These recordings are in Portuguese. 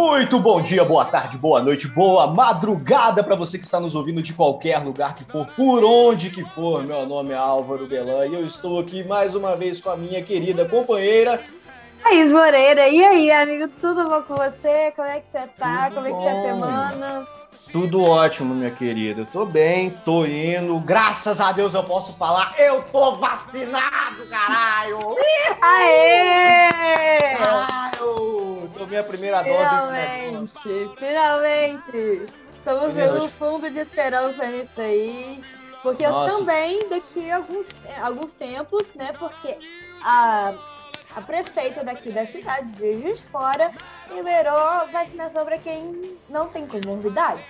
Muito bom dia, boa tarde, boa noite, boa madrugada para você que está nos ouvindo de qualquer lugar que for, por onde que for. Meu nome é Álvaro Belan e eu estou aqui mais uma vez com a minha querida companheira Thaís Moreira. E aí, amigo, tudo bom com você? Como é que você tá? Tudo Como é que tá a semana? Tudo ótimo, minha querida. Eu tô bem, tô indo. Graças a Deus eu posso falar. Eu tô vacinado, caralho! Aê! Caralho! Tomei a primeira finalmente, dose. Finalmente! Estamos vendo um fundo de esperança nisso aí. Porque Nossa. eu também, daqui a alguns, alguns tempos, né? Porque a a prefeita daqui da cidade de Juiz Fora liberou vacinação para quem não tem comorbidades.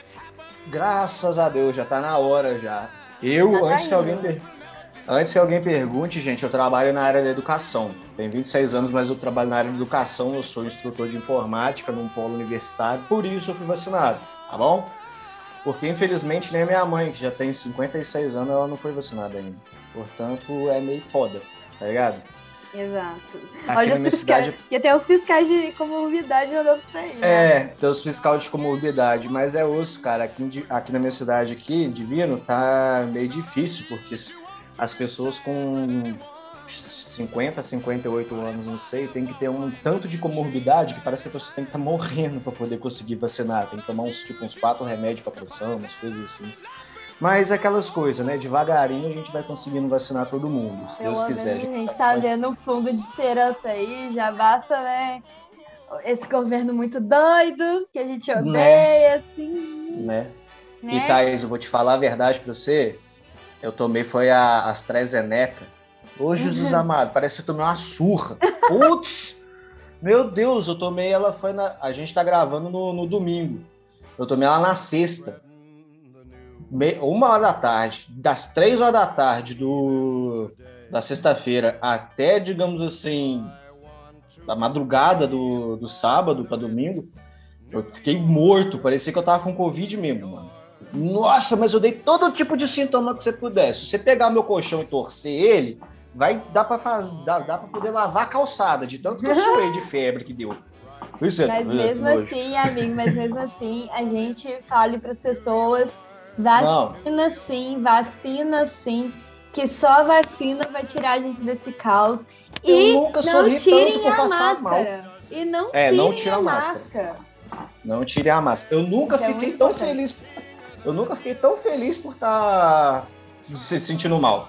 Graças a Deus, já tá na hora já. Eu, tá antes, que alguém, antes que alguém pergunte, gente, eu trabalho na área da educação. Tenho 26 anos, mas eu trabalho na área da educação. Eu sou instrutor de informática num polo universitário, por isso eu fui vacinado, tá bom? Porque infelizmente nem a minha mãe, que já tem 56 anos, ela não foi vacinada ainda. Portanto, é meio foda, tá ligado? Exato. Aqui Olha os fiscais. Cidade... E até os fiscais de comorbidade andando pra aí. Né? É, tem os fiscais de comorbidade, mas é osso, cara. Aqui, aqui na minha cidade, aqui, Divino, tá meio difícil, porque as pessoas com 50, 58 anos, não sei, tem que ter um tanto de comorbidade que parece que a pessoa tem que estar tá morrendo para poder conseguir vacinar. Tem que tomar uns, tipo, uns quatro remédios para pressão, umas coisas assim. Mas aquelas coisas, né? Devagarinho a gente vai conseguindo vacinar todo mundo, se Deus quiser. A gente está vendo um fundo de esperança aí, já basta, né? Esse governo muito doido, que a gente né? odeia, né? assim. Né? né? E Thaís, eu vou te falar a verdade pra você. Eu tomei foi a AstraZeneca. Ô, Jesus uhum. amado, parece que eu tomei uma surra. Putz! Meu Deus, eu tomei ela foi na. A gente tá gravando no, no domingo. Eu tomei ela na sexta uma hora da tarde, das três horas da tarde do, da sexta-feira até, digamos assim, da madrugada do, do sábado para domingo, eu fiquei morto, parecia que eu tava com Covid mesmo, mano. Nossa, mas eu dei todo tipo de sintoma que você pudesse. Se você pegar meu colchão e torcer ele, vai dar para fazer, dá, dá para poder lavar a calçada, de tanto que eu suei de febre que deu. Isso é, mas mesmo assim, amigo, mas mesmo assim, a gente fale para as pessoas Vacina não. sim, vacina sim. Que só a vacina vai tirar a gente desse caos. Eu e nunca não tirem a máscara. Mal. E não é, tirem não tira a máscara. máscara. Não tirem a máscara. Eu nunca Isso é fiquei é tão importante. feliz. Eu nunca fiquei tão feliz por estar tá se sentindo mal.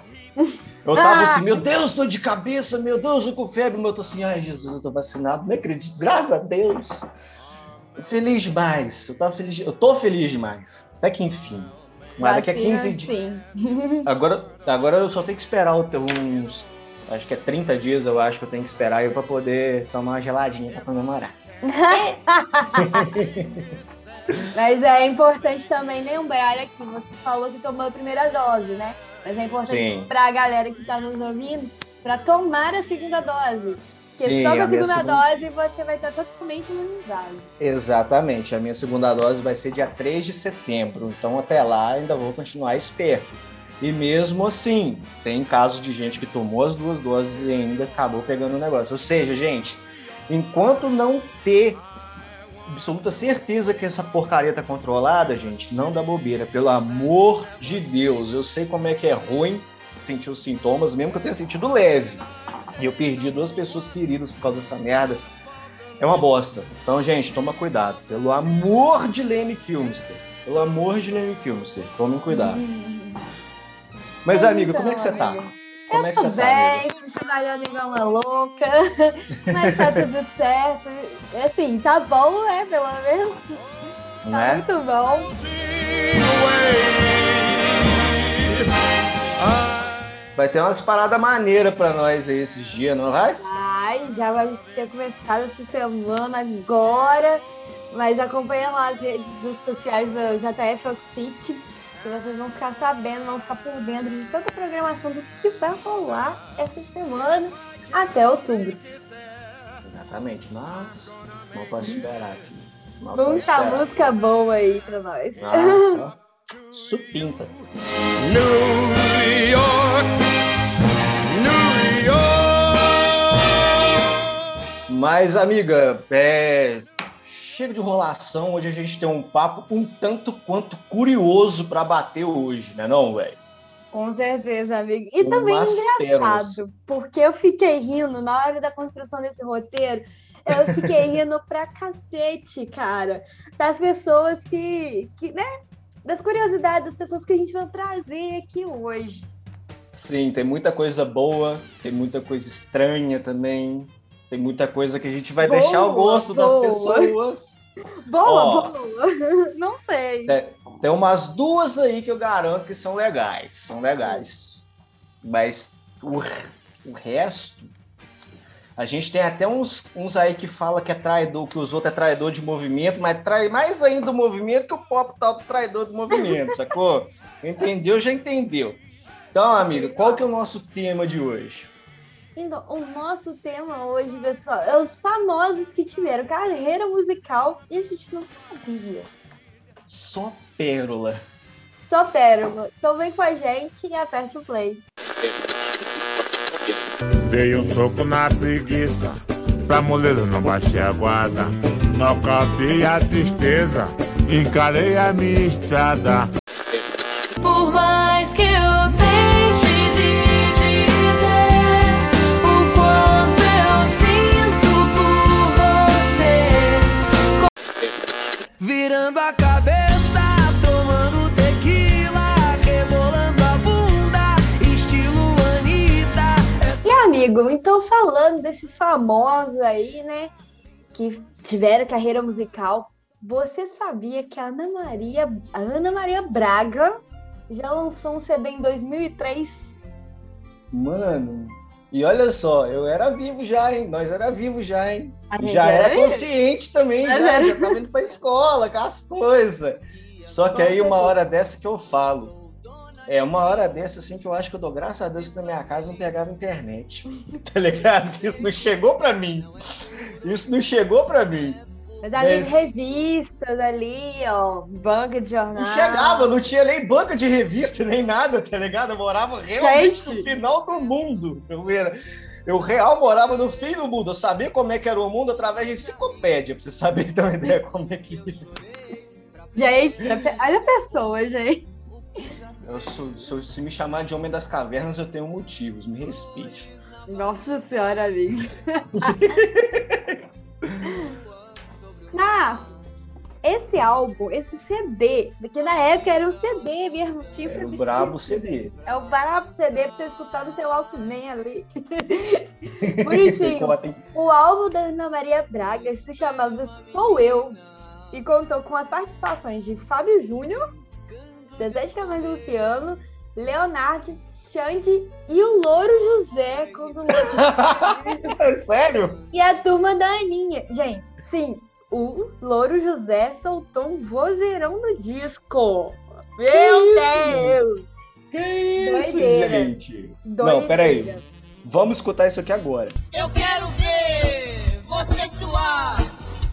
Eu tava ah. assim, meu Deus, tô de cabeça, meu Deus, eu com febre, mas eu tô assim, ai Jesus, eu tô vacinado, não acredito, graças a Deus. Feliz demais, eu tava feliz, eu tô feliz demais. Até que enfim. Mas daqui a 15 dias. Agora, agora eu só tenho que esperar uns. Acho que é 30 dias, eu acho que eu tenho que esperar eu para poder tomar uma geladinha para comemorar. Mas é importante também lembrar aqui, você falou que tomou a primeira dose, né? Mas é importante para a galera que está nos ouvindo para tomar a segunda dose. Porque Sim, só com a, segunda, segunda dose você vai estar totalmente imunizado. Exatamente. A minha segunda dose vai ser dia 3 de setembro. Então até lá ainda vou continuar esperto. E mesmo assim, tem casos de gente que tomou as duas doses e ainda acabou pegando o negócio. Ou seja, gente, enquanto não ter absoluta certeza que essa porcaria tá controlada, gente, não dá bobeira. Pelo amor de Deus. Eu sei como é que é ruim sentir os sintomas, mesmo que eu tenha sentido leve. E eu perdi duas pessoas queridas por causa dessa merda. É uma bosta. Então, gente, toma cuidado. Pelo amor de Lenny Kilmister. Pelo amor de Lenny Kilmister. Tomem cuidado. Mas, amiga, então, como é que você tá? Como eu é que você bem, tá, trabalhando igual uma louca, mas tá tudo certo. Assim, tá bom, né? Pelo menos. Tá né? muito bom. Vai ter umas paradas maneiras pra nós aí esses dias, não vai? Vai, já vai ter começado essa semana agora. Mas acompanha lá as redes sociais da JF Oxfit, que vocês vão ficar sabendo, vão ficar por dentro de toda a programação do que vai rolar essa semana até outubro. Exatamente. Nossa, não posso esperar, filho. Muita música boa aí pra nós. Nossa, supinta. New York Mas, amiga, é... chega de enrolação. Hoje a gente tem um papo um tanto quanto curioso para bater hoje, né, não, velho? Com certeza, amigo. E também engraçado, porque eu fiquei rindo na hora da construção desse roteiro. Eu fiquei rindo pra cacete, cara. Das pessoas que, que, né? Das curiosidades das pessoas que a gente vai trazer aqui hoje. Sim, tem muita coisa boa, tem muita coisa estranha também. Tem muita coisa que a gente vai boa, deixar ao gosto boa. das pessoas. Boa, Ó, boa. Não sei. Tem, tem umas duas aí que eu garanto que são legais. São legais. Mas o, o resto. A gente tem até uns, uns aí que fala que é traidor, que os outros é traidor de movimento, mas trai mais ainda o movimento que o pop tal do traidor do movimento, sacou? Entendeu? Já entendeu. Então, amiga, qual que é o nosso tema de hoje? Então, o nosso tema hoje, pessoal, é os famosos que tiveram carreira musical e a gente não sabia. Só pérola. Só pérola. Então vem com a gente e aperte o play. Dei um soco na preguiça, pra mulher não baixei a guarda. Nocauteei a tristeza, encarei a minha estrada. Virando a cabeça, tomando tequila, rebolando a bunda, estilo Anitta. E amigo, então falando desses famosos aí, né, que tiveram carreira musical, você sabia que a Ana Maria, a Ana Maria Braga já lançou um CD em 2003? Mano, e olha só, eu era vivo já, hein? Nós era vivo já, hein? Já era, consciente também, já, era... já tava indo pra escola com as coisas. Só que aí uma hora dessa que eu falo. É uma hora dessa assim que eu acho que eu dou graças a Deus que na minha casa não pegava internet. Tá ligado? Que isso não chegou pra mim. Isso não chegou pra mim. Mas ali Mas... revistas ali, ó, banca de jornal. Não chegava, não tinha nem banca de revista, nem nada, tá ligado? Eu morava realmente Gente. no final do mundo. Eu, era, eu real morava no fim do mundo. Eu sabia como é que era o mundo através de enciclopédia, pra você saber ter uma ideia como é que. Gente, olha a pessoa, gente. Eu sou, sou, se me chamar de Homem das Cavernas, eu tenho motivos, me respeite. Nossa senhora, amigo. Mas esse álbum, esse CD, que na época era um CD mesmo, tinha é o brabo CD. É o brabo CD pra você escutar no seu Walkman ali. Bonitinho. o álbum da Ana Maria Braga se chamava Sou Eu e contou com as participações de Fábio Júnior, Zezé de Camargo Luciano, Leonardo, Xande e o Louro José. Quando... Sério? E a turma da Aninha. Gente, sim, o Louro José soltou um vozeirão no disco. Meu Deus! Que isso, Doideira. gente? Doideira. Não, peraí. Vamos escutar isso aqui agora. Eu quero ver você suar,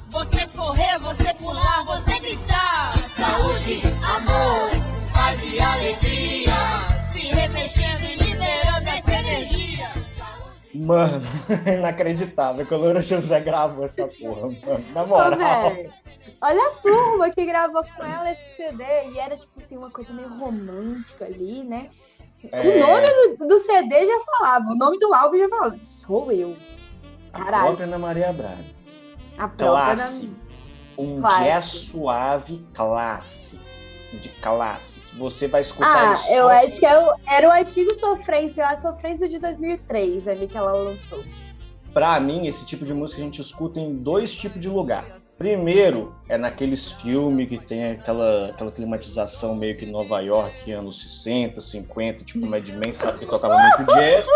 você correr, você pular, você gritar. Saúde, amor, paz e alegria, Mano, inacreditável que o Loura José gravou essa porra, mano. Na moral. olha a turma que gravou com ela esse CD. E era, tipo assim, uma coisa meio romântica ali, né? É... O nome do, do, CD já falava, o nome do álbum já falava. Sou eu. Caralho. A própria Ana Maria Braga. A própria Classe. Um classe. jazz suave clássico de classe, que você vai escutar Ah, eu acho que é o, era o antigo Sofrência, a Sofrência de 2003 ali que ela lançou. Pra mim, esse tipo de música a gente escuta em dois tipos de lugar. Primeiro, é naqueles filmes que tem aquela, aquela climatização meio que Nova York, anos 60, 50, tipo Mad Men, sabe que tocava muito jazz.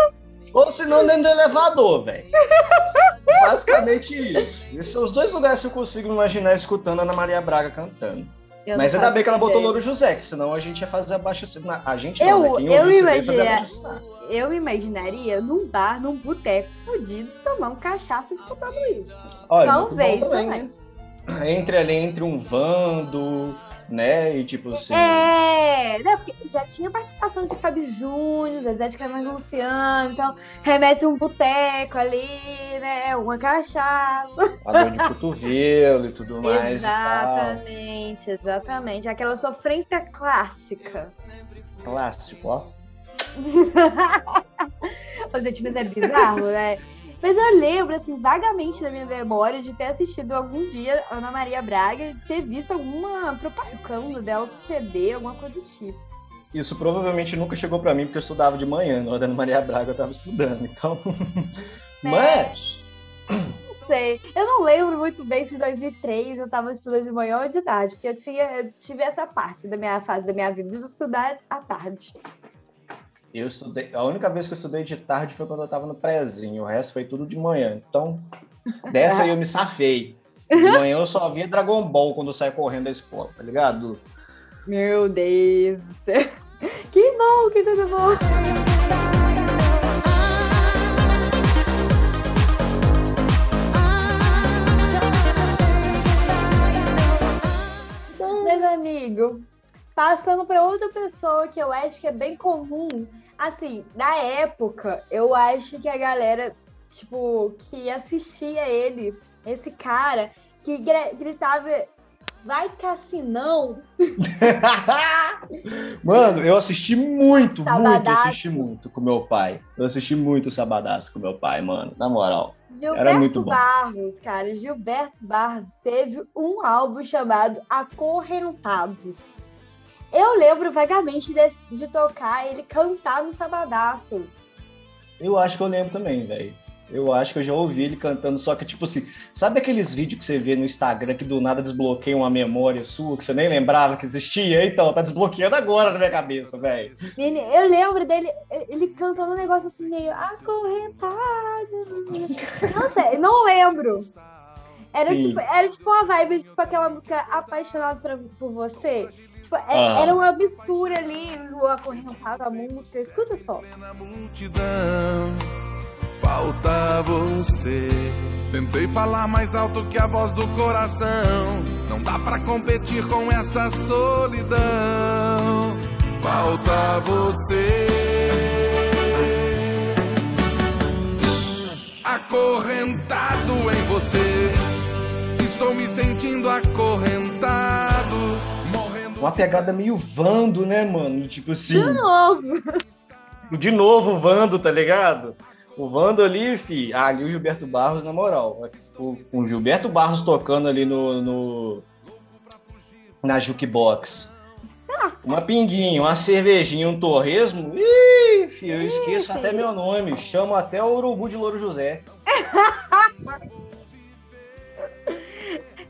Ou se não, dentro do elevador, velho. Basicamente isso. Esses são os dois lugares que eu consigo imaginar escutando a Ana Maria Braga cantando. Eu Mas ainda bem que ela botou Louro José, que senão a gente ia fazer abaixo A gente eu, não, né? eu, imagina, eu imaginaria num bar, num boteco fudido, tomando cachaça escutando isso. Olha, Talvez também. também. Entre ali, entre um Vando, né? E tipo assim. É, né? Porque já tinha participação de Fábio Júnior, Zezé de Camargo Luciano, então remete um boteco ali, né? Uma cachaça. A dor de cotovelo e tudo mais. Exatamente, exatamente. Aquela sofrência clássica. Clássico, ó. Ô, gente, mas é bizarro, né? Mas eu lembro, assim, vagamente da minha memória de ter assistido algum dia Ana Maria Braga e ter visto alguma propaganda dela pro CD, alguma coisa do tipo. Isso provavelmente nunca chegou para mim, porque eu estudava de manhã, na hora da Ana Maria Braga eu tava estudando, então. É. Mas. Não sei. Eu não lembro muito bem se em 2003 eu tava estudando de manhã ou de tarde, porque eu, tinha, eu tive essa parte da minha fase da minha vida de estudar à tarde. Eu estudei. A única vez que eu estudei de tarde foi quando eu tava no prézinho. O resto foi tudo de manhã. Então, dessa aí eu me safei. De manhã eu só via Dragon Ball quando eu saio correndo da escola, tá ligado? Meu Deus do céu. Que bom, que boa. Mas, amigo, passando para outra pessoa que eu acho que é bem comum, assim, na época, eu acho que a galera, tipo, que assistia ele, esse cara, que gritava, vai Cassinão, Mano, eu assisti muito, muito, eu Sabadaço. assisti muito com meu pai. Eu assisti muito Sabadaço com meu pai, mano. Na moral. Gilberto muito bom. Barros, cara, Gilberto Barros teve um álbum chamado Acorrentados. Eu lembro vagamente de, de tocar ele cantar no Sabadaço. Eu acho que eu lembro também, velho. Eu acho que eu já ouvi ele cantando, só que, tipo assim, sabe aqueles vídeos que você vê no Instagram que do nada desbloqueiam uma memória sua, que você nem lembrava que existia? Então, tá desbloqueando agora na minha cabeça, velho. Eu lembro dele, ele cantando um negócio assim meio acorrentado. Não sei, não lembro. Era Sim. tipo, era tipo uma vibe, tipo aquela música Apaixonado por, por Você. Tipo, é- Ah. era uma mistura ali, o acorrentado, a música. Escuta só. Multidão, falta você. Tentei falar mais alto que a voz do coração. Não dá pra competir com essa solidão. Falta você. Acorrentado em você. Estou me sentindo acorrentado. Uma pegada meio Vando, né, mano? Tipo assim. De novo. De novo o Vando, tá ligado? O Vando ali, fi, ah, ali o Gilberto Barros, na moral. O, o Gilberto Barros tocando ali no, no- na jukebox. Uma pinguinha, uma cervejinha, um torresmo. Ih, fi, eu esqueço até meu nome. Chamo até o Urubu de Louro José.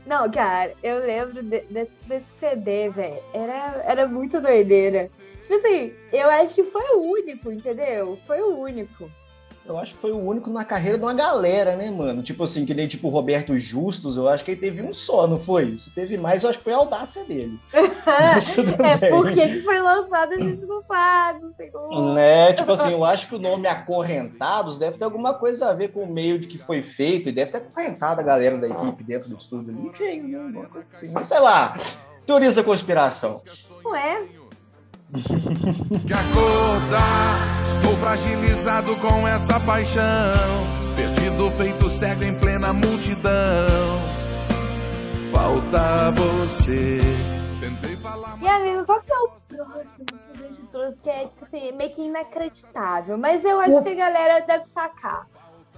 Não, cara, eu lembro de- desse, desse CD, velho. Era, era muito doideira. Tipo assim, eu acho que foi o único, entendeu? Foi o único. Eu acho que foi o único na carreira de uma galera, né, mano? Tipo assim, que nem tipo o Roberto Justus, eu acho que ele teve um só, não foi? Se teve mais, eu acho que foi a audácia dele. É porque que foi lançado, a gente não sabe, senhor. Né? Tipo assim, eu acho que o nome Acorrentados deve ter alguma coisa a ver com o meio de que foi feito e deve ter acorrentado a galera da equipe dentro do estúdio ali. Enfim, né? Assim. Mas sei lá, teorias da conspiração. Não é? Que acordar. Estou fragilizado com essa paixão. Perdido, feito cego em plena multidão. Falta você. Tentei falar E amigo, qual que é o próximo que a gente trouxe que é assim, meio que inacreditável? Mas eu acho O- que a galera deve sacar.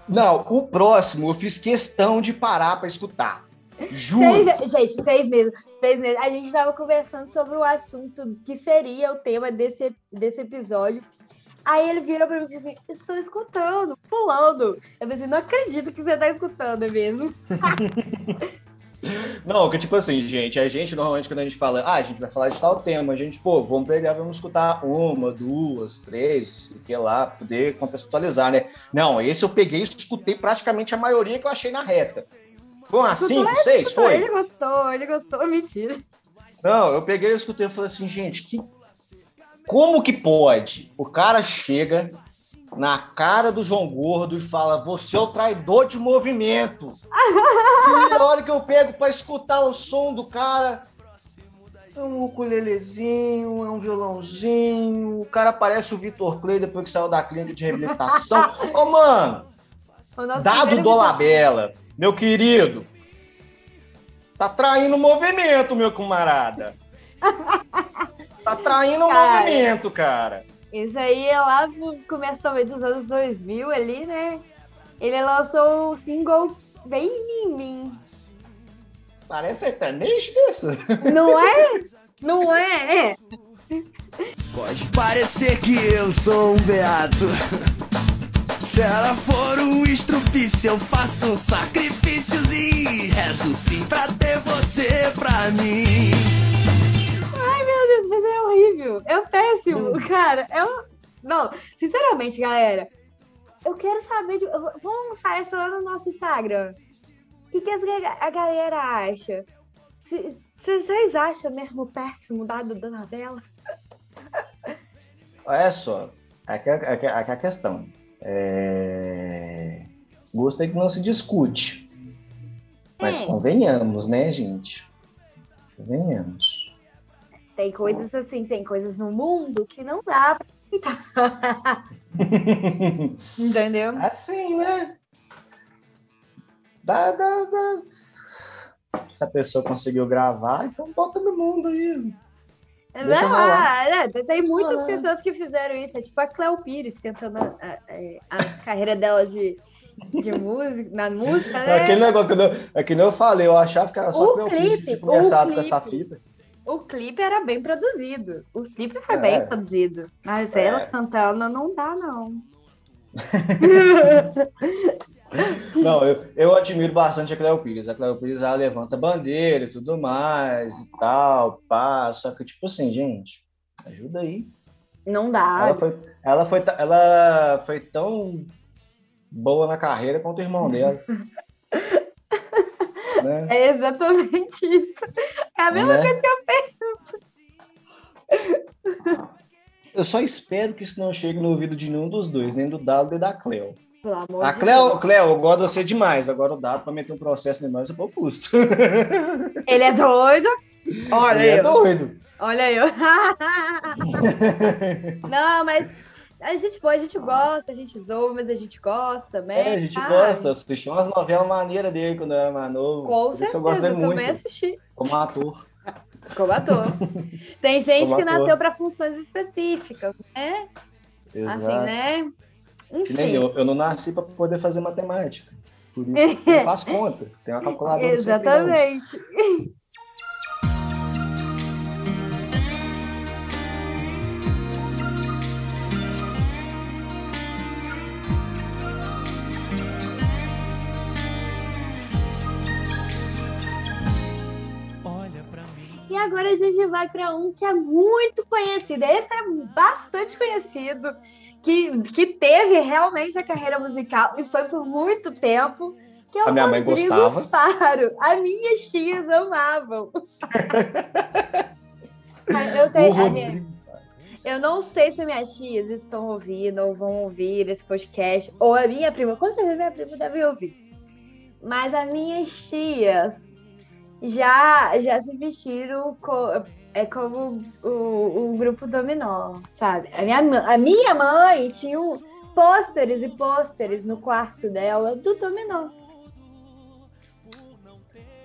Não, o próximo eu fiz questão de parar pra escutar. Juro. Fez- gente, fez mesmo, fez mesmo. A gente estava conversando sobre o assunto que seria o tema desse, desse episódio. Aí ele virou pra mim e disse assim: Estou escutando, pulando. Eu pensei, não acredito que você tá escutando mesmo. Não, que tipo assim, gente, a gente normalmente quando a gente fala, ah, a gente vai falar de tal tema, a gente, pô, vamos pegar, vamos escutar uma, duas, três, o que lá, poder contextualizar, né? Não, esse eu peguei e escutei praticamente a maioria que eu achei na reta. Foi umas Escutou, cinco, seis, Escutou, foi? Ele gostou, ele gostou, mentira. Não, eu peguei e escutei e falei assim, gente, que... como que pode? O cara chega na cara do João Gordo e fala, você é o traidor de movimento. e a hora que eu pego pra escutar o som do cara, É um ukulelezinho, é um violãozinho. O cara parece o Vitor Clay depois que saiu da clínica de reabilitação. Ô, mano, dado Dolabella, meu querido, tá traindo o movimento, meu camarada. Tá traindo o movimento, cara. Isso aí é lá no começo talvez dos anos 2000 ali, né? Ele lançou o single Vem em mim. Parece sertanejo isso? Não é? Não é? É. Pode parecer que eu sou um beato. Se ela for um estrupício, eu faço um sacrifícios e rezo sim pra ter você pra mim. Ai, meu Deus, mas é horrível. É péssimo, cara. É um... Não, sinceramente, galera, eu quero saber. De... Vamos lançar essa lá no nosso Instagram. O que, que a galera acha? Vocês acham mesmo péssimo dado da novela? Olha só, aqui é, aqui é a questão. É... Gosto é que não se discute. Mas é. convenhamos, né, gente? Convenhamos. Tem coisas assim, tem coisas no mundo que não dá pra aceitar. Entendeu? Assim, né? Dá, dá, dá. Se a pessoa conseguiu gravar, então bota no mundo aí. É né? Tem muitas ah. pessoas que fizeram isso. É tipo a Cleo Pires tentando a, a, a carreira dela de, de música, na música, né? É aquele negócio que eu, é que nem eu falei, eu achava que era só o clipe, começado com essa fita. O clipe era bem produzido. O clipe foi é. bem produzido. Mas é. ela cantando não dá, não. Não, eu, eu admiro bastante a Cleo Pires. A Cleo Pires ela levanta bandeira e tudo mais e tal, pá. Só que, tipo assim, gente, ajuda aí. Não dá. Ela foi, ela foi, ela foi tão boa na carreira quanto o irmão dela. né? É exatamente isso. É a mesma né? coisa que eu penso. Eu só espero que isso não chegue no ouvido de nenhum dos dois, nem do Dado nem da Cleo. Pelo amor a de Cleo, Deus. Cleo, eu gosto de você demais. Agora o dado para meter um processo em nós é por custo. Ele é doido. Olha Ele é doido. Olha aí. Não, mas a gente, pô, a gente gosta, a gente zoa, mas a gente gosta também. É, a gente ah. gosta. Assisti umas novelas maneiras dele quando eu era mais novo. Com certeza, eu, gosto eu muito, também assisti. Como ator. Como ator. Tem gente como que ator. nasceu para funções específicas, né? Exato. Assim, né? Enfim. Eu, eu não nasci para poder fazer matemática. Por isso eu faço conta. Tem uma calculadora. Exatamente. E agora a gente vai para um que é muito conhecido. Esse é bastante conhecido que, que teve realmente a carreira musical e foi por muito tempo. Que é a minha Rodrigo mãe gostava. Faro. As minhas tias amavam. eu, tenho, minha, eu não sei se minhas tias estão ouvindo ou vão ouvir esse podcast, ou a minha prima, com certeza minha prima deve ouvir. Mas as minhas tias já, já se vestiram é como o, o grupo Dominó, sabe? A minha, a minha mãe tinha um, pôsteres e pôsteres no quarto dela do Dominó.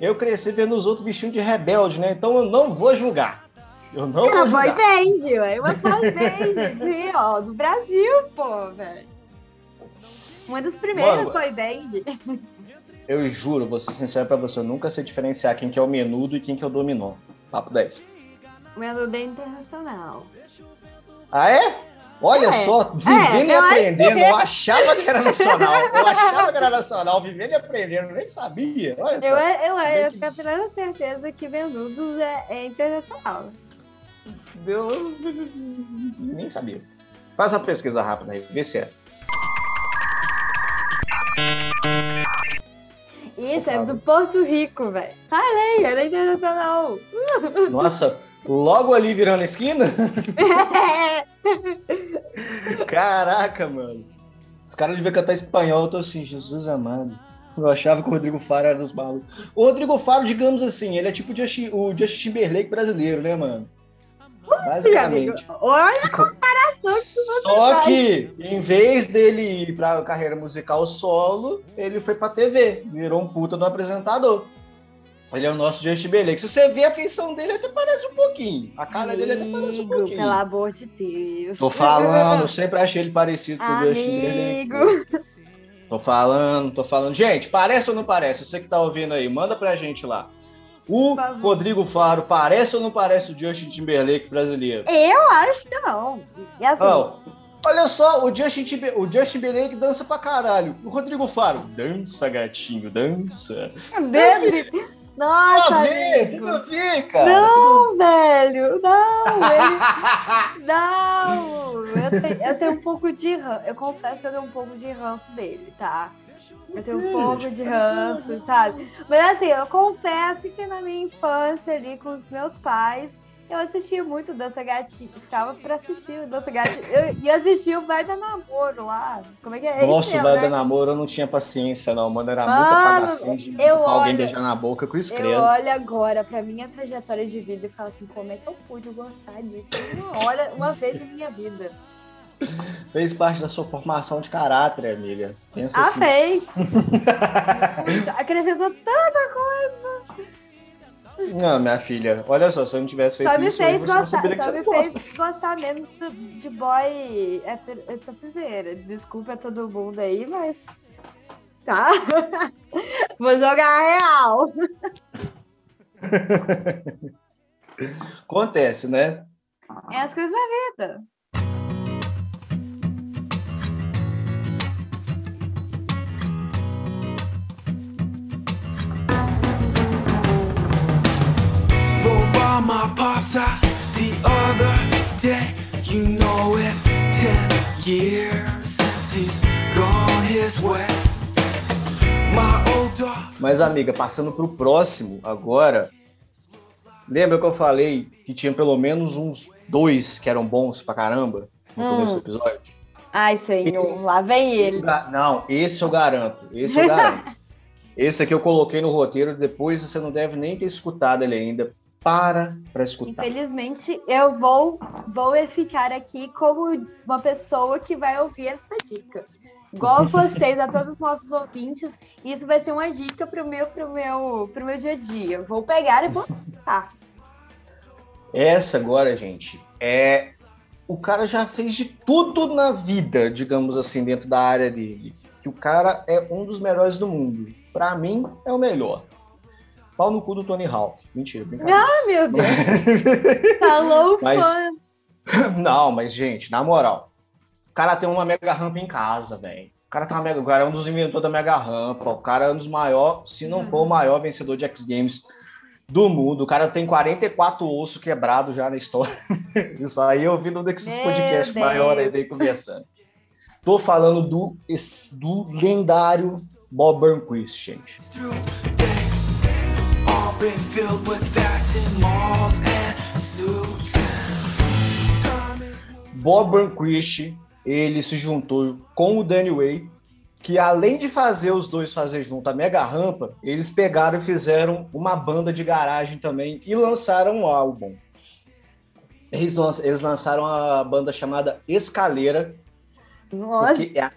Eu cresci vendo os outros vestindo de rebelde, né? Então eu não vou julgar. Eu não Era vou julgar. boy band, ué. Uma boy band de, ó, do Brasil, pô, velho. Uma das primeiras Mano, boy band. Eu juro, vou ser sincero pra você, eu nunca sei diferenciar quem que é o menudo e quem que é o dominó. Papo 10. Menudo é internacional. Ah, é? Olha é. só, vivendo é, e aprendendo. Eu achava que era nacional. Eu achava que era nacional, vivendo e aprendendo, nem sabia. Olha eu, só. eu, eu, eu tenho certeza que Menudos é, é internacional. Eu nem sabia. Faz uma pesquisa rápida aí, vê se é. Isso, é do Porto Rico, velho. Falei, era internacional. Nossa, Logo ali virando a esquina? Caraca, mano. Os caras deviam cantar espanhol, eu tô assim, Jesus amado. Eu achava que o Rodrigo Faro era dos malucos. O Rodrigo Faro, digamos assim, ele é tipo o Justin, o Justin Timberlake brasileiro, né, mano? Basicamente. Olha a comparação que você Só faz. que, em vez dele ir pra carreira musical solo, ele foi pra TV, virou um puta do apresentador. Ele é o nosso Justin Timberlake. Se você vê a feição dele, até parece um pouquinho. A cara dele até parece um Amigo, pouquinho. pelo amor de Deus. Tô falando, eu sempre achei ele parecido com o Justin Timberlake. Amigo. Tô falando, tô falando. Gente, parece ou não parece? Você que tá ouvindo aí, manda pra gente lá. O. Rodrigo Faro parece ou não parece o Justin Timberlake brasileiro? Eu acho que não. E assim, Ó, olha só, o Justin, Timber, o Justin Timberlake dança pra caralho. O Rodrigo Faro, dança, gatinho, dança. Pedro. Nossa, Tudo a ver, amigo. tudo a ver, cara. Não, velho, não, ele... não, eu tenho, eu tenho um pouco de ranço, eu confesso que eu tenho um pouco de ranço dele, tá? Eu tenho um pouco de ranço, sabe? Mas assim, eu confesso que na minha infância ali com os meus pais, eu assistia muito Dança Gatinho, ficava pra assistir o Dança Gatinho, eu, e assistia o Vai da Namoro lá, como é que é? Nossa, o Isso Vai mesmo, da né? namoro eu não tinha paciência, não, mano. Era muita apagação de eu com alguém olho- beijar na boca com Eu escreve. olho agora pra minha trajetória de vida e falo assim, como é que eu pude gostar disso uma hora, uma vez na minha vida? Fez parte da sua formação de caráter, amiga. Pensa Ah, assim. fez! Acrescentou tanta coisa. Não, minha filha, olha só, se eu não tivesse feito Só me isso, fez você não gostar, só me fez gosta. gostar menos do- de boy hétero- heteropiseira. Desculpa a todo mundo aí, mas. Tá? Vou jogar a real. Acontece, né? É as coisas da vida. My pop's house the other day. You know it's ten years since he's gone his way. My old dog. Mas, amiga, passando pro próximo agora. Lembra que eu falei que tinha pelo menos uns dois que eram bons pra caramba no Hum. começo do episódio? Ai, senhor, lá vem ele. Não, esse eu garanto. Esse eu garanto. esse aqui eu coloquei no roteiro, depois você não deve nem ter escutado ele ainda. Para pra escutar. Infelizmente, eu vou, vou ficar aqui como uma pessoa que vai ouvir essa dica. Igual vocês, a todos os nossos ouvintes, isso vai ser uma dica pro meu, pro meu, pro meu dia a dia. Eu Vou pegar e vou escutar. Essa agora, gente, é. O cara já fez de tudo na vida, digamos assim, dentro da área dele. Que o cara é um dos melhores do mundo. Pra mim, é o melhor. Pau no cu do Tony Hawk. Mentira, brincadeira. Ah, meu Deus! Falou Mas- fã. Não, mas, gente, na moral. O cara tem uma mega rampa em casa, velho. O cara uma mega. O cara é um dos inventores da mega rampa. O cara é um dos maiores, se não for o maior vencedor de X Games do mundo. O cara tem 44 ossos quebrados já na história. Isso aí eu vi num desses podcasts maiores aí daí conversando. Tô falando do, do lendário Bob Burnquist, gente. Bob Burnquist, ele se juntou com o Danny Way, que além de fazer os dois fazer junto a Mega Rampa, eles pegaram e fizeram uma banda de garagem também e lançaram um álbum. Eles, lan- eles lançaram a banda chamada Escaleira, Nossa, é,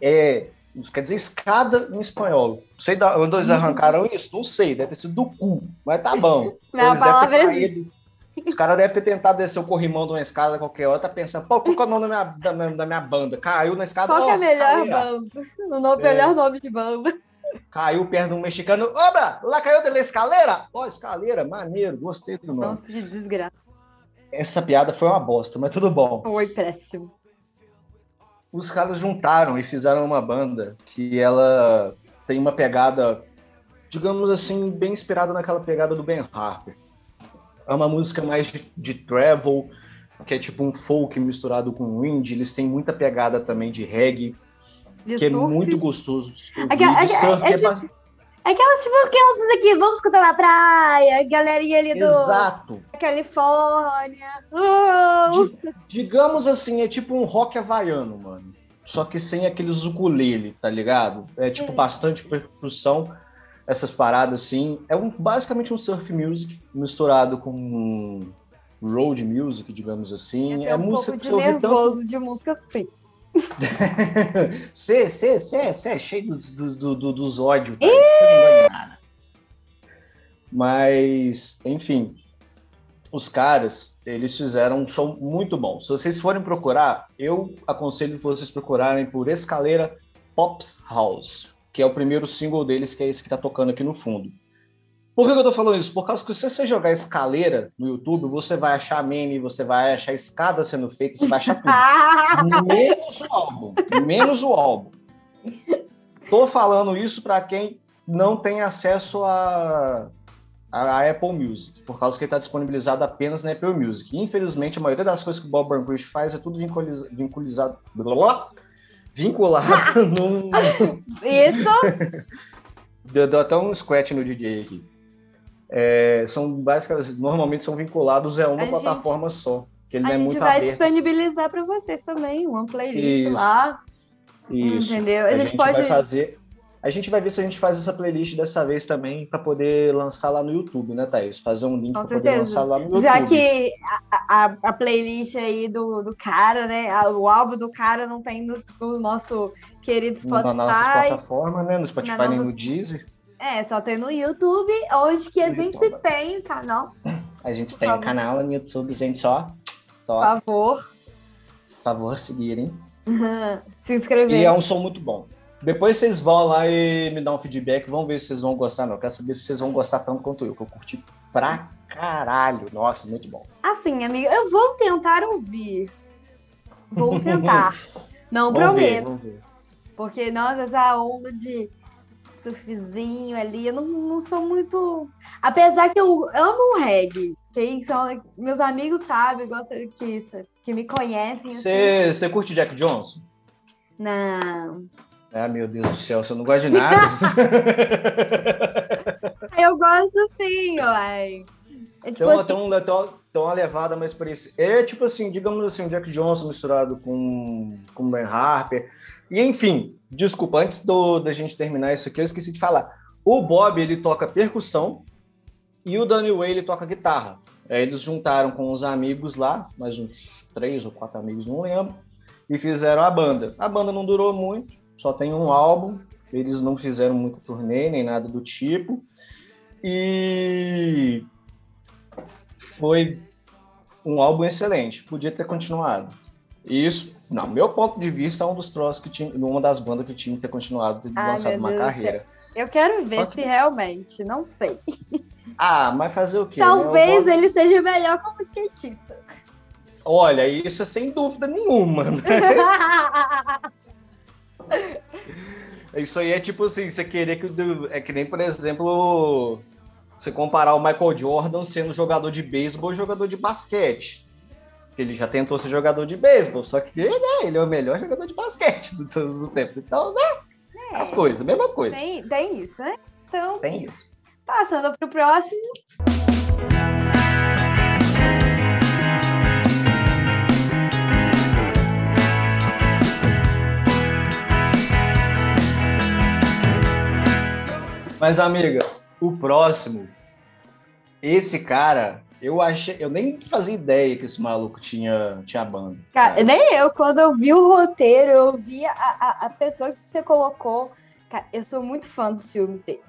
é- isso quer dizer escada em espanhol. Não sei onde eles arrancaram isso, não sei, deve ter sido do cu, mas tá bom. Não, a Eles ter palavra caído- Os caras devem ter tentado descer o corrimão de uma escada qualquer hora, tá pensando, pô, qual que é o nome da minha, da minha, da minha banda? Caiu na escada, qual que é a melhor banda? O nome, É. melhor nome de banda. Caiu perto de um mexicano, obra, lá caiu da escaleira? Ó, escaleira, maneiro, gostei do nome. Nossa, que desgraça. Essa piada foi uma bosta, mas tudo bom. Foi péssimo. Os caras juntaram e fizeram uma banda que ela tem uma pegada, digamos assim, bem inspirada naquela pegada do Ben Harper. É uma música mais de, de travel, que é tipo um folk misturado com indie. Eles têm muita pegada também de reggae, De que é surf. muito gostoso. Aquela- De aquela- surf, é é Aquelas, tipo, aquelas aqui, vamos escutar na praia, galerinha ali do Exato. Califórnia. Di- digamos assim, é tipo um rock havaiano, mano. só que sem aqueles ukulele, tá ligado? É tipo bastante percussão, essas paradas assim. É um, basicamente um surf music misturado com road music, digamos assim. É, um música pouco de nervoso tanto. de música, sim. Você é cheio dos, dos, dos, dos ódios, cara. Você não gosta de nada. Mas, enfim, os caras, eles fizeram um som muito bom. Se vocês forem procurar, eu aconselho que vocês procurarem por Escaleira Pops House, que é o primeiro single deles, que é esse que tá tocando aqui no fundo. Por que eu tô falando isso? Por causa que se você jogar escaleira no YouTube, você vai achar meme, você vai achar escada sendo feita, você vai achar tudo. menos o álbum. Menos o álbum. Tô falando isso para quem não tem acesso a, a Apple Music, por causa que ele está disponibilizado apenas na Apple Music. Infelizmente, a maioria das coisas que o Bob Burnquist faz é tudo vinculiza- vinculizado, blá, vinculado num... Isso, Deu, deu até um scratch no DJ aqui. É, são basicamente, normalmente são vinculados a uma A gente- plataforma só. Que ele a é gente muito vai aberto. disponibilizar para vocês também uma playlist Isso. lá, Isso. entendeu? A, gente, vai fazer. A gente vai ver se a gente faz essa playlist dessa vez também para poder lançar lá no YouTube, né, Thaís? Fazer um link para poder lançar lá no YouTube. Já que a, a, a playlist aí do, do cara, né? a- o álbum do cara não tem no, no nosso querido na nossa Spotify. plataforma, né? No Spotify nem nossa- no Deezer. É, só tem no YouTube, onde que a gente YouTube. tem o canal, A gente Por tem um favor. canal no YouTube, gente, só. por favor, por favor, seguirem. se inscrever. E é um som muito bom. Depois vocês vão lá e me dão um feedback, vão ver se vocês vão gostar, não. Eu quero saber se vocês vão gostar tanto quanto eu, que eu curti pra caralho. Nossa, muito bom. Assim, amiga, eu vou tentar ouvir. Vou tentar. Não ver, prometo. vamos ver. Porque, nossa, essa onda de surfzinho ali, eu não, não sou muito. Apesar que eu amo um reggae. Quem são meus amigos sabem, gostam que, que me conhecem. assim. Você você curte Jack Johnson? Não. Ah, meu Deus do céu, você não gosta de nada? Eu gosto sim, uai. É tipo uma, assim, tem, um, tem, tem uma levada mais parecida. É tipo assim, digamos assim, o Jack Johnson misturado com com o Ben Harper. E enfim, desculpa, antes do, da gente terminar isso aqui, eu esqueci de falar. O Bob, ele toca percussão e o Danny Way, ele toca guitarra. Aí eles juntaram com os amigos lá, mais uns três ou quatro amigos, não lembro, e fizeram a banda. A banda não durou muito, só tem um álbum, eles não fizeram muita turnê, nem nada do tipo. E foi um álbum excelente, podia ter continuado. Isso, no meu ponto de vista, é um dos troços que tinha, uma das bandas que tinha que ter continuado, Ai, lançado uma Deus carreira. eu quero ver que- se realmente, não sei. Ah, mas fazer o quê? Talvez ele seja melhor como skatista. Olha, isso é sem dúvida nenhuma. né? Isso aí é tipo assim, você querer que. o- É que nem, por exemplo, você comparar o Michael Jordan sendo jogador de beisebol e jogador de basquete. Ele já tentou ser jogador de beisebol, só que né, ele é o melhor jogador de basquete de todos os tempos. Então, né? As coisas, mesma coisa. tem, tem isso, né? Então, Tem isso. passando pro próximo. Mas, amiga, o próximo, esse cara, eu achei. Eu nem fazia ideia que esse maluco tinha, tinha banda. Cara, nem eu, quando eu vi o roteiro, eu vi a, a, a pessoa que você colocou. Cara, eu sou muito fã dos filmes dele.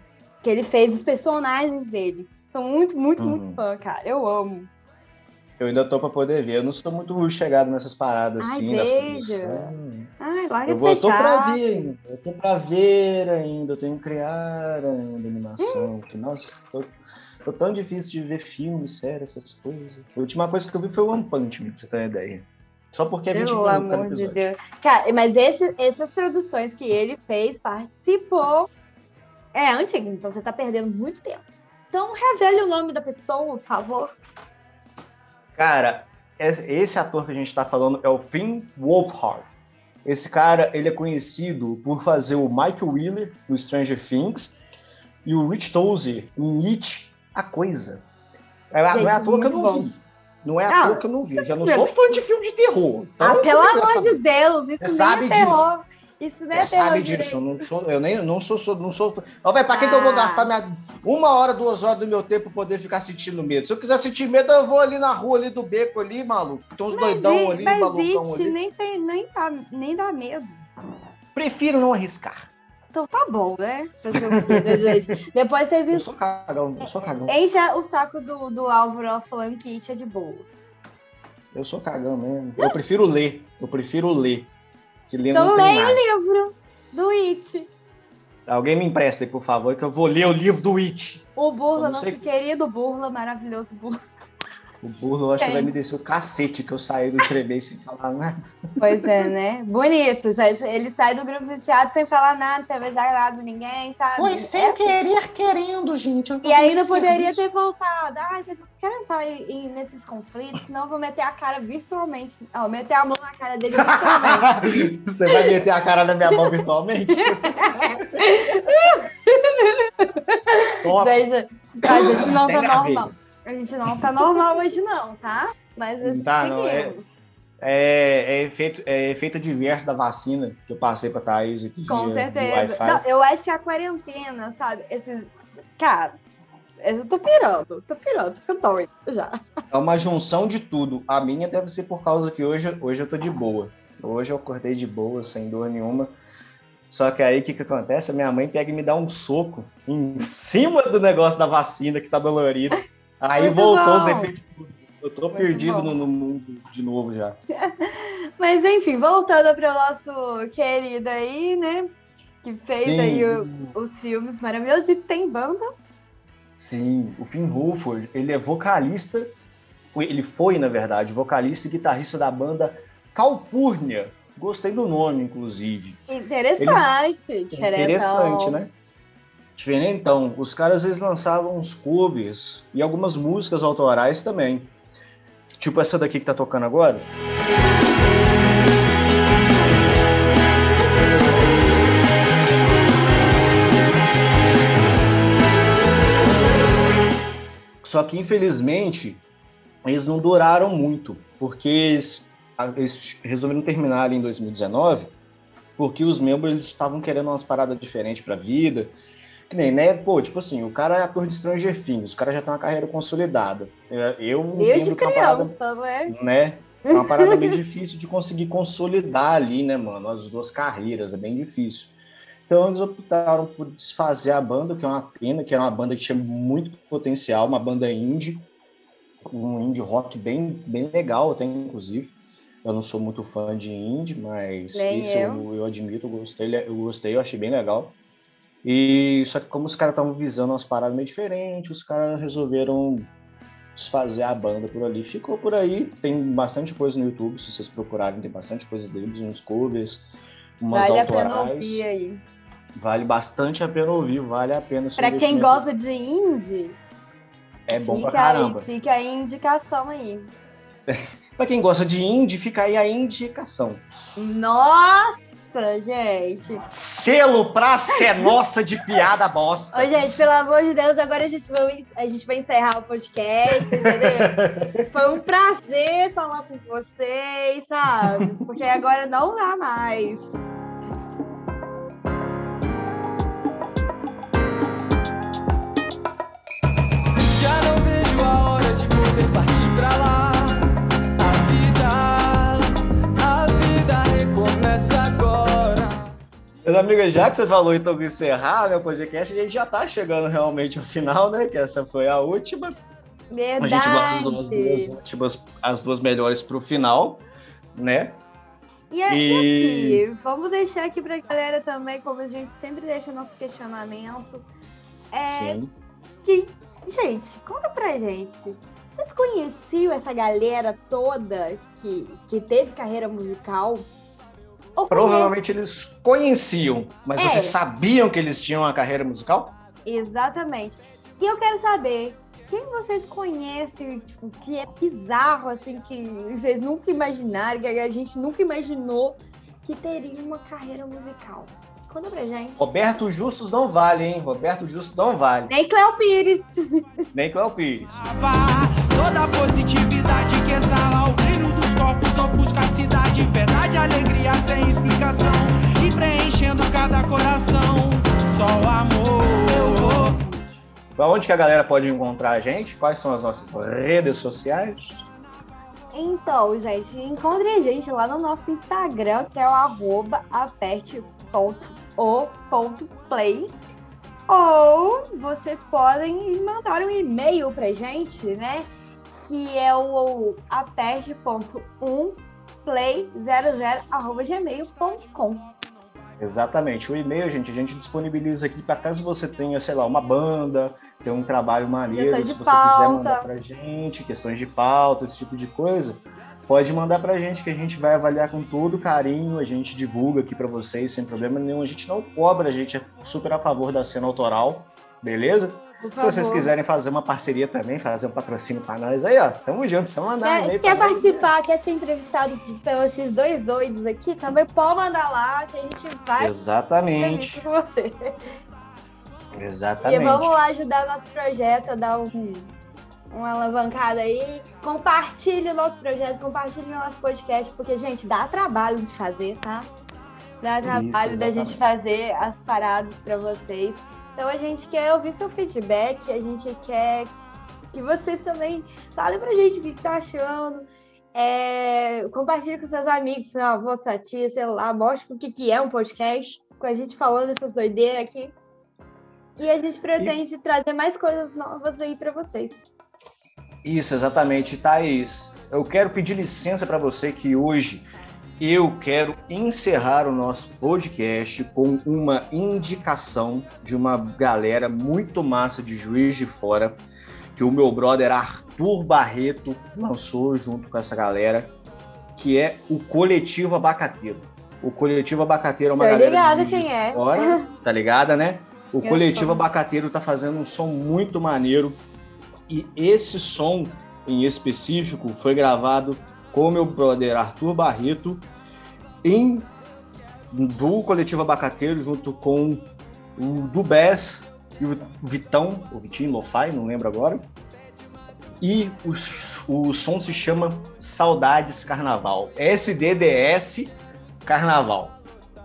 Que ele fez os personagens dele. Sou muito, muito, Uhum. muito fã, cara. Eu amo. Eu ainda tô pra poder ver. Eu não sou muito chegado nessas paradas Ai, assim, das. Ai, larga Eu, vou, eu tô pra ver ainda. Eu tô pra ver ainda. Eu tenho que criar ainda animação. Que, nossa, tô, tô tão difícil de ver filme, série, essas coisas. A última coisa que eu vi foi o One Punch Man, pra você ter uma ideia. Só porque é 20 Pelo minutos cada amor de. Deus. Cara, mas esse- essas produções que ele fez, participou. É antigo, então você tá perdendo muito tempo. Então revele o nome da pessoa, por favor. Cara, es- esse ator que a gente tá falando é o Finn Wolfhard. Esse cara, ele é conhecido por fazer o Michael Wheeler no Stranger Things e o Rich Tozer em It, A Coisa. É, não é Gente, à toa que eu não bom. vi. Não é à Ah, toa que eu não vi. Eu já não sou fã de filme de terror. Então, ah, pelo amor de Deus, isso Você nem é terror. Isso nem é sabe disso, eu não sou, eu nem não sou, sou- não sou. Ó, velho, pra que, que eu vou Ah. gastar minha uma hora, duas horas do meu tempo pra poder ficar sentindo medo? Se eu quiser sentir medo, eu vou ali na rua ali do beco ali, maluco. Tem uns Mas, doidão ali, mas malucão It ali. nem, tem, nem, tá, nem dá medo. Prefiro não arriscar. Então tá bom, né? Depois vocês Eu sou cagão, eu sou cagão. enchem o saco do, do Álvaro falando que It é de boa. Eu sou cagão mesmo. Eu prefiro ler. Eu prefiro ler. Que ler Então leia o livro do It. Alguém me empresta aí, por favor, que eu vou ler o livro do It. O Burla, nosso sei- querido Burla, maravilhoso Burla. O burro, eu acho que vai me descer o cacete que eu saí do Trebei sem falar nada. Pois é, né? Bonito. Ele sai do grupo de teatro sem falar nada, sem avisar nada de ninguém, sabe? Foi sem É- querer, querendo, gente. E ainda poderia ter voltado. Ai, mas eu não quero entrar em- em- nesses conflitos, senão eu vou meter a cara virtualmente. Ó, meter a mão na cara dele virtualmente. Você vai meter a cara na minha mão virtualmente? Top. Veja, a gente não tá normal. A gente não tá normal hoje, não, tá? Mas tá, não, é-. É, é, efeito, é efeito diverso da vacina que eu passei pra Thaís aqui. Com certeza. Não, eu acho que a quarentena, sabe? Esses. Cara, eu tô pirando, tô pirando, tô doido já. É uma junção de tudo. A minha deve ser por causa que hoje, hoje eu tô de boa. Hoje eu acordei de boa, sem dor nenhuma. Só que aí o que, que acontece? A minha mãe pega e me dá um soco em cima do negócio da vacina que tá dolorido. Aí Muito voltou os bom. efeitos de tudo. Eu tô Muito perdido no, no mundo de novo já. Mas enfim, voltando para o nosso querido aí, né? Que fez Sim. aí o- os filmes maravilhosos e tem banda. Sim, o Finn Wolford, ele é vocalista, ele foi, na verdade, vocalista e guitarrista da banda Calpurnia. Gostei do nome, inclusive. Interessante, diferentão. Interessante, né? Diferentão. Os caras, eles lançavam uns covers e algumas músicas autorais também. Tipo essa daqui que tá tocando agora. Só que, infelizmente, eles não duraram muito, porque eles, a- eles resolveram terminar ali em 2019, porque os membros eles estavam querendo umas paradas diferentes pra vida. Que nem, né? Pô, tipo assim, o cara é ator de Stranger Things, o cara já tem uma carreira consolidada. Eu Desde é uma parada, criança, né? né? É uma parada meio difícil de conseguir consolidar ali, né, mano? As duas carreiras, é bem difícil. Então eles optaram por desfazer a banda, que é uma pena, que era uma banda que tinha muito potencial, uma banda indie, um indie rock bem, bem legal até, inclusive. Eu não sou muito fã de indie, mas Nem esse eu. eu admito, eu gostei, eu gostei, eu achei bem legal. E só que como os caras estavam visando umas paradas meio diferentes, os caras resolveram desfazer a banda por ali. Ficou por aí, tem bastante coisa no YouTube, se vocês procurarem, tem bastante coisa deles, uns covers, umas Vale a pena autorais. ouvir aí. Vale bastante a pena ouvir, vale a pena. Pra quem gosta de indie, é bom pra fica aí, caramba. fica aí a indicação aí. Pra quem gosta de indie, fica aí a indicação. Nossa, gente! Selo pra ser nossa de piada bosta. Ô, gente, pelo amor de Deus, agora a gente vai, a gente vai encerrar o podcast, entendeu? Foi um prazer falar com vocês, sabe? Porque agora não dá mais. Meus amigos, já que você falou então de encerrar né, o podcast, a gente já tá chegando realmente ao final, né? Que essa foi a última. A gente guardou as duas Verdade. últimas, as duas melhores pro final, né? E, E- e aqui, vamos deixar aqui pra galera também, como a gente sempre deixa nosso questionamento. É, Sim. que, gente, conta pra gente. Vocês conheciam essa galera toda que, que teve carreira musical? Ou conhe- Provavelmente eles conheciam, mas É. vocês sabiam que eles tinham uma carreira musical? Exatamente. E eu quero saber, quem vocês conhecem, tipo, que é bizarro, assim, que vocês nunca imaginaram, que a gente nunca imaginou que teria uma carreira musical? Conta pra gente. Roberto Justus não vale, hein? Roberto Justus não vale. Nem Cléo Pires. Nem Cléo Pires. Toda positividade que exala ofusca a cidade. Verdade, alegria sem explicação. E preenchendo cada coração. Só o amor eu vou. Pra onde que a galera pode encontrar a gente? Quais são as nossas redes sociais? Então, gente, encontre a gente lá no nosso Instagram, que é o arroba aperte.o.play. Ou vocês podem mandar um e-mail pra gente, né? Que é o aperte.1play00.gmail.com. Exatamente. O e-mail, gente, a gente disponibiliza aqui para caso você tenha, sei lá, uma banda, tem um trabalho maneiro, se você pauta. quiser mandar pra gente, questões de pauta, esse tipo de coisa, pode mandar pra gente que a gente vai avaliar com todo carinho, a gente divulga aqui para vocês sem problema nenhum. A gente não cobra, a gente é super a favor da cena autoral, beleza? Se vocês quiserem fazer uma parceria também, fazer um patrocínio para nós aí, ó, tamo junto, só mandar um Quer, e-mail quer pra nós, participar, quer ser entrevistado pelos esses dois doidos aqui, também pode mandar lá que a gente vai Exatamente, com você. exatamente. E vamos lá ajudar nosso projeto a dar um, uma alavancada aí. Compartilhe o nosso projeto, compartilhe o nosso podcast, porque, gente, dá trabalho de fazer, tá? Dá trabalho da gente fazer as paradas para vocês. Então a gente quer ouvir seu feedback, a gente quer que vocês também falem pra gente o que, tá achando. É, compartilhe com seus amigos, seu avô, sua tia, sei lá, mostre o que, que é um podcast, com a gente falando essas doideiras aqui. E a gente pretende trazer mais coisas novas aí pra vocês. Isso, exatamente, Thaís. Eu quero pedir licença para você que hoje eu quero encerrar o nosso podcast com uma indicação de uma galera muito massa de Juiz de Fora, que o meu brother Arthur Barreto lançou junto com essa galera, que é o Coletivo Abacateiro. O Coletivo Abacateiro é uma Tô galera ligada de Juiz quem é. Fora, tá ligada, né? O Eu Coletivo tô. Abacateiro tá fazendo um som muito maneiro e esse som em específico foi gravado com meu brother Arthur Barreto em do coletivo Abacateiro junto com o Dubés e o Vitão, o Vitinho Lo-Fi, não lembro agora. E o, o som se chama Saudades Carnaval. SDDS Carnaval.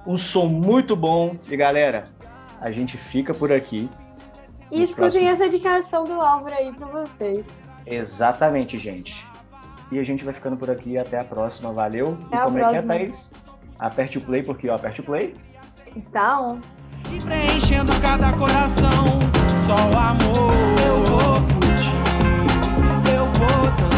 Um som muito bom e galera, a gente fica por aqui. E escutem próximos- essa indicação do Álvaro aí pra vocês. Exatamente, gente. E a gente vai ficando por aqui. Até a próxima. Valeu. Até e como é que é. Thaís? Aperte o play, porque ó, aperte o play. Está on. E preenchendo cada coração. Só o amor eu vou curtir, eu vou dançar.